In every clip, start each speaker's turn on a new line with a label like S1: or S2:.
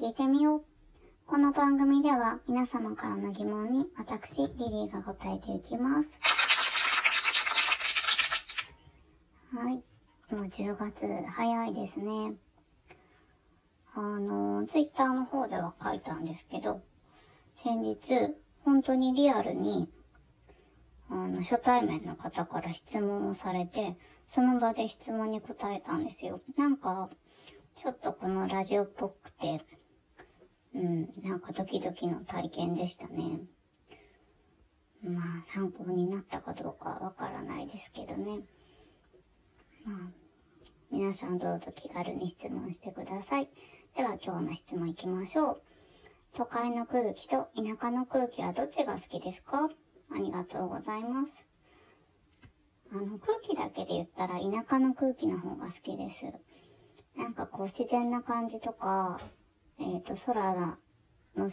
S1: 聞いてみよう。この番組では皆様からの疑問に私、リリーが答えていきます。はい。もう10月早いですね。あの、ツイッターの方では書いたんですけど、先日、本当にリアルに、あの、初対面の方から質問をされて、その場で質問に答えたんですよ。なんか、ちょっとこのラジオっぽくて、うん、なんかドキドキの体験でしたね。まあ、参考になったかどうかわからないですけどね。まあ、皆さんどうぞ気軽に質問してください。では今日の質問いきましょう。都会の空気と田舎の空気はどっちが好きですか？ありがとうございます。あの、空気だけで言ったら田舎の空気の方が好きです。なんかこう自然な感じとか、えっ、と、空がの、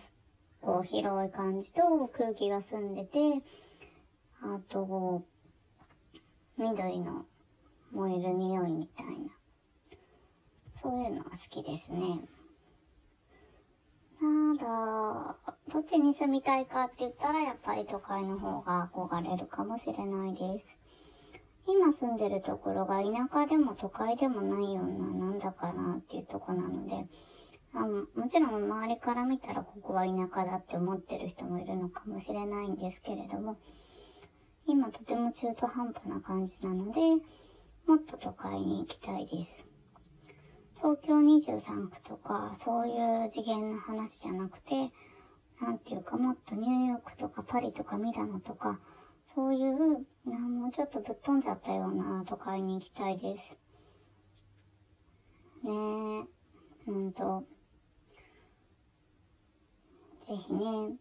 S1: こう広い感じと空気が澄んでて、あと、緑の燃える匂いみたいな。そういうのは好きですね。ただ、どっちに住みたいかって言ったらやっぱり都会の方が憧れるかもしれないです。今住んでるところが田舎でも都会でもないようななんだかなっていうとこなので、あもちろん周りから見たらここは田舎だって思ってる人もいるのかもしれないんですけれども、今とても中途半端な感じなので、もっと都会に行きたいです。東京23区とか、そういう次元の話じゃなくて、なんていうかもっとニューヨークとかパリとかミラノとか、そういう、なもうちょっとぶっ飛んじゃったような都会に行きたいです。ねえ、ほんと。ぜひね、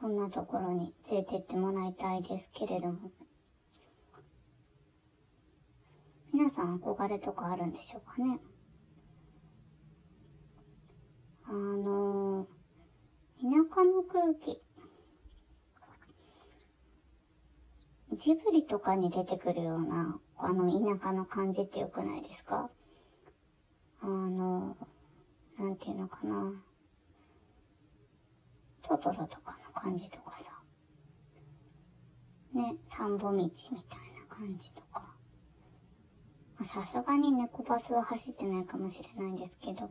S1: そんなところに連れてってもらいたいですけれども。皆さん憧れとかあるんでしょうかね？あの、田舎の空気。ジブリとかに出てくるような、あの田舎の感じって良くないですか？あの、なんていうのかな？トトロとかの感じとかさ。ね、田んぼ道みたいな感じとか。さすがに猫バスは走ってないかもしれないんですけど、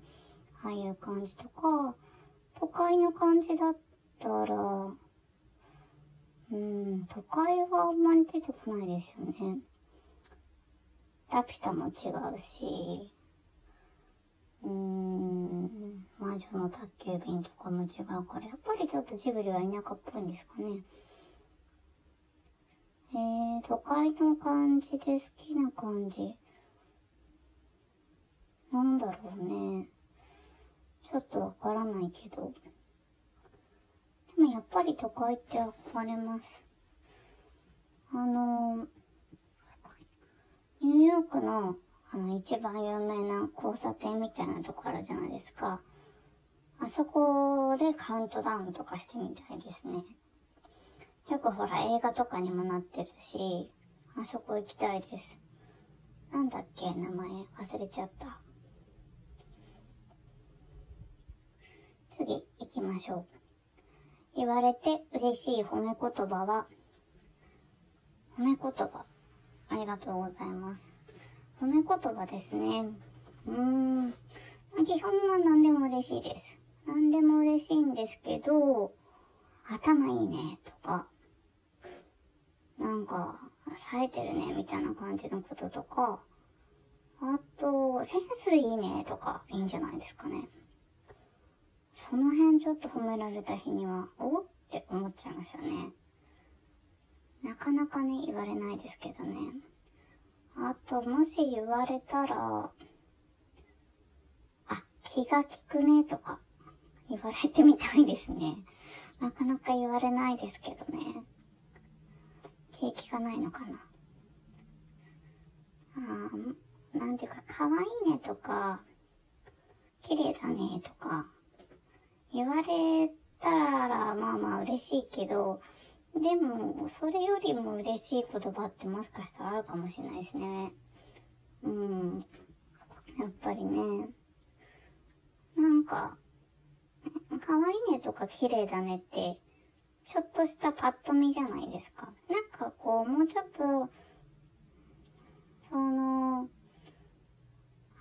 S1: ああいう感じとか、都会の感じだったら、うん、都会はあんまり出てこないですよね。ラピュタも違うし、うん、魔女の宅急便とかも違うから、やっぱりちょっとジブリは田舎っぽいんですかね。えー、都会の感じで好きな感じ。なんだろうね。ちょっとわからないけど。でもやっぱり都会って憧れます。あの、ニューヨークのあの一番有名な交差点みたいなところあるじゃないですか。あそこでカウントダウンとかしてみたいですね。よくほら映画とかにもなってるし、あそこ行きたいです。なんだっけ名前忘れちゃった。次行きましょう。言われて嬉しい褒め言葉は、褒め言葉。ありがとうございます。褒め言葉ですね。うーん。基本は何でも嬉しいです。何でも嬉しいんですけど、頭いいねとか、なんか、冴えてるねみたいな感じのこととか、あと、センスいいねとかいいんじゃないですかね。その辺ちょっと褒められた日には、おって思っちゃいますよね。なかなかね、言われないですけどね。あと、もし言われたら、あ、気が利くねとか、言われてみたいですね。なかなか言われないですけどね。景気利かないのかな。あなんていうか、可愛いねとか、綺麗だねとか、言われたら、まあまあ嬉しいけど、でも、それよりも嬉しい言葉ってもしかしたらあるかもしれないですね。うん。やっぱりね。なんか、可愛いねとか綺麗だねって、ちょっとしたパッと見じゃないですか。なんかこう、もうちょっと、その、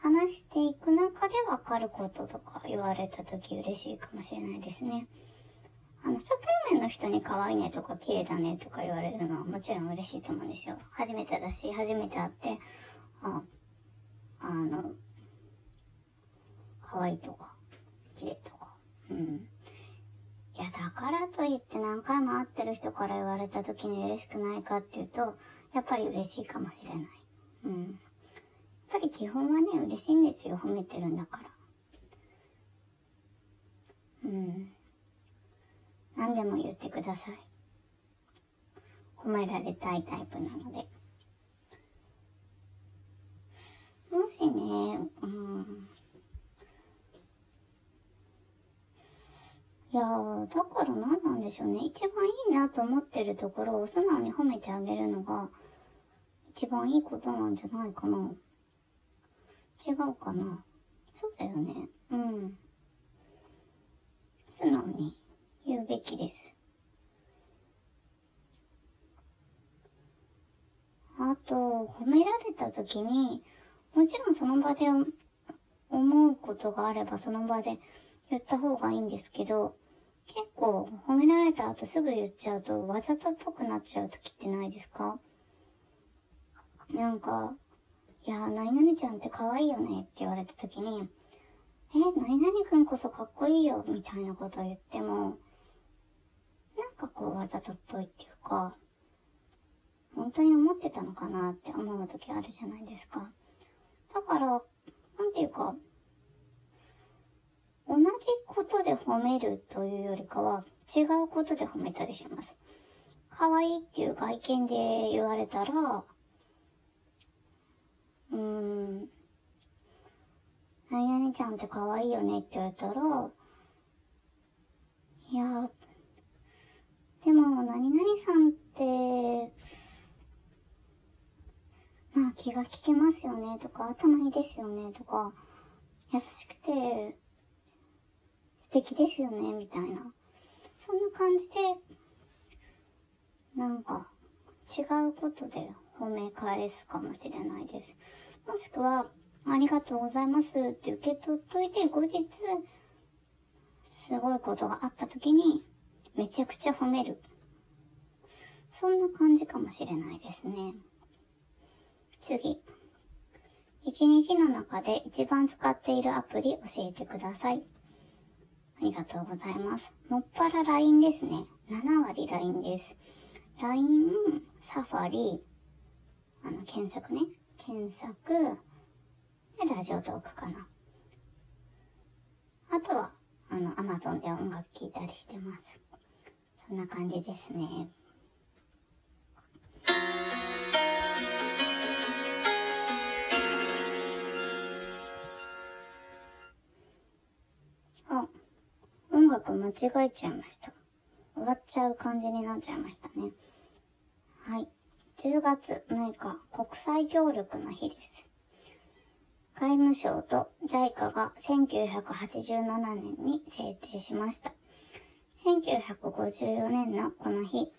S1: 話していく中でわかることとか言われた時嬉しいかもしれないですね。あの、初対面の人に可愛いねとか綺麗だねとか言われるのはもちろん嬉しいと思うんですよ。初めてだし、初めて会って、あ、あの、可愛いとか、綺麗とか。うん。いや、だからといって何回も会ってる人から言われた時に嬉しくないかっていうと、やっぱり嬉しいかもしれない。うん。やっぱり基本はね、嬉しいんですよ。褒めてるんだから。うん。何でも言ってください。褒められたいタイプなので。もしね、うん。いやー、だから何なんでしょうね。一番いいなと思ってるところを素直に褒めてあげるのが、一番いいことなんじゃないかな。違うかな。そうだよね。うん。素直に言うべきです。あと、褒められた時に、もちろんその場で思うことがあればその場で言った方がいいんですけど、結構褒められた後すぐ言っちゃうとわざとっぽくなっちゃう時ってないですか？なんか、いや、何々ちゃんって可愛いよねって言われた時に、え、何々くんこそかっこいいよみたいなことを言っても、なんかこうわざとっぽいっていうか、本当に思ってたのかなって思う時あるじゃないですか。だから、なんていうか、同じことで褒めるというよりかは、違うことで褒めたりします。可愛いっていう外見で言われたら、うーん、何々ちゃんって可愛いよねって言われたら、いや、でも何々さんって、まあ気が利けますよねとか、頭いいですよねとか、優しくて素敵ですよねみたいな。そんな感じで、なんか違うことで褒め返すかもしれないです。もしくは、ありがとうございますって受け取っといて、後日、すごいことがあった時に、めちゃくちゃ褒める。そんな感じかもしれないですね。次。一日の中で一番使っているアプリ教えてください。ありがとうございます。もっぱら LINE ですね。7割 LINE です。LINE、サファリ、あの、検索ね。検索、で、ラジオトークかな。あとは、あの、Amazon で音楽聴いたりしてます。そんな感じですね。楽間違えちゃいました。終わっちゃう感じになっちゃいましたね。はい。10月6日、国際協力の日です。外務省と JICA が1987年に制定しました。1954年のこの日、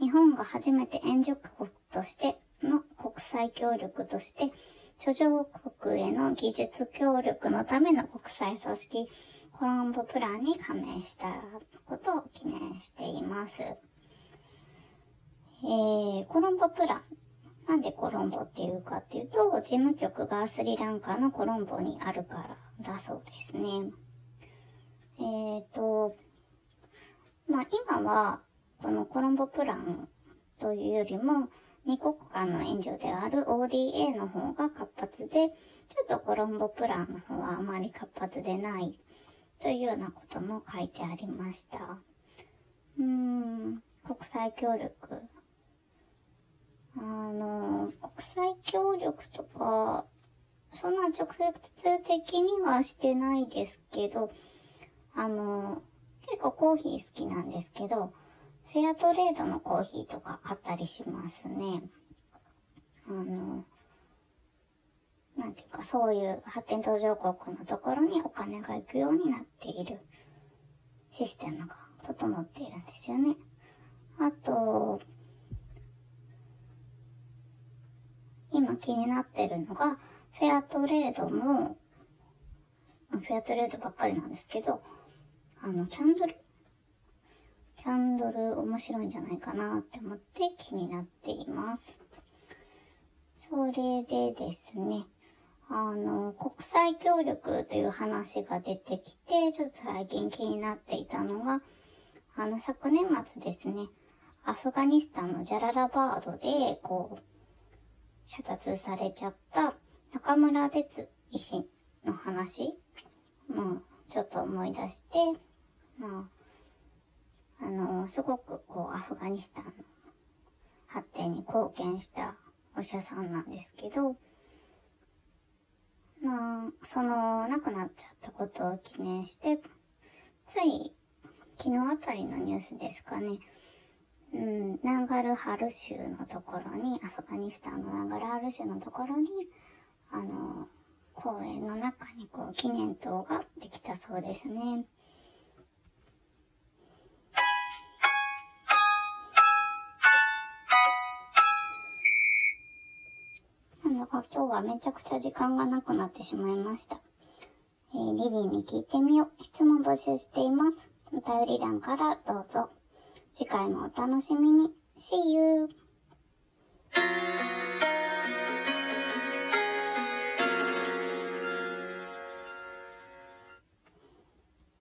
S1: 日本が初めて援助国としての国際協力として、途上国への技術協力のための国際組織コロンボプランに加盟したことを記念しています。えー、コロンボプラン。なんでコロンボっていうかっていうと、事務局がスリランカのコロンボにあるからだそうですね。えっ、ー、と、まあ今は、このコロンボプランというよりも、二国間の援助である ODA の方が活発で、ちょっとコロンボプランの方はあまり活発でないというようなことも書いてありました。うーん、国際協力。あの、国際協力とか、そんな直接的にはしてないですけど、あの、結構コーヒー好きなんですけど、フェアトレードのコーヒーとか買ったりしますね。あの、ていうか、そういう発展途上国のところにお金が行くようになっているシステムが整っているんですよね。あと、今気になってるのが、フェアトレードも、フェアトレードばっかりなんですけど、あの、キャンドルキャンドル面白いんじゃないかなって思って気になっています。それでですね、あの、国際協力という話が出てきて、ちょっと最近気になっていたのが、あの、昨年末ですね、アフガニスタンのジャララバードで、こう、射殺されちゃった中村哲医師の話もうちょっと思い出して、まあ、あの、すごくこう、アフガニスタンの発展に貢献したお医者さんなんですけど、まあ、その、亡くなっちゃったことを記念して、つい、昨日あたりのニュースですかね、うん、ナンガルハル州のところに、アフガニスタンのナンガルハル州のところに、あの、公園の中にこう、記念塔ができたそうですね。なか今日はめちゃくちゃ時間がなくなってしまいました。えー、リリーに聞いてみよう。質問募集しています。お便り欄からどうぞ。次回もお楽しみに。See you!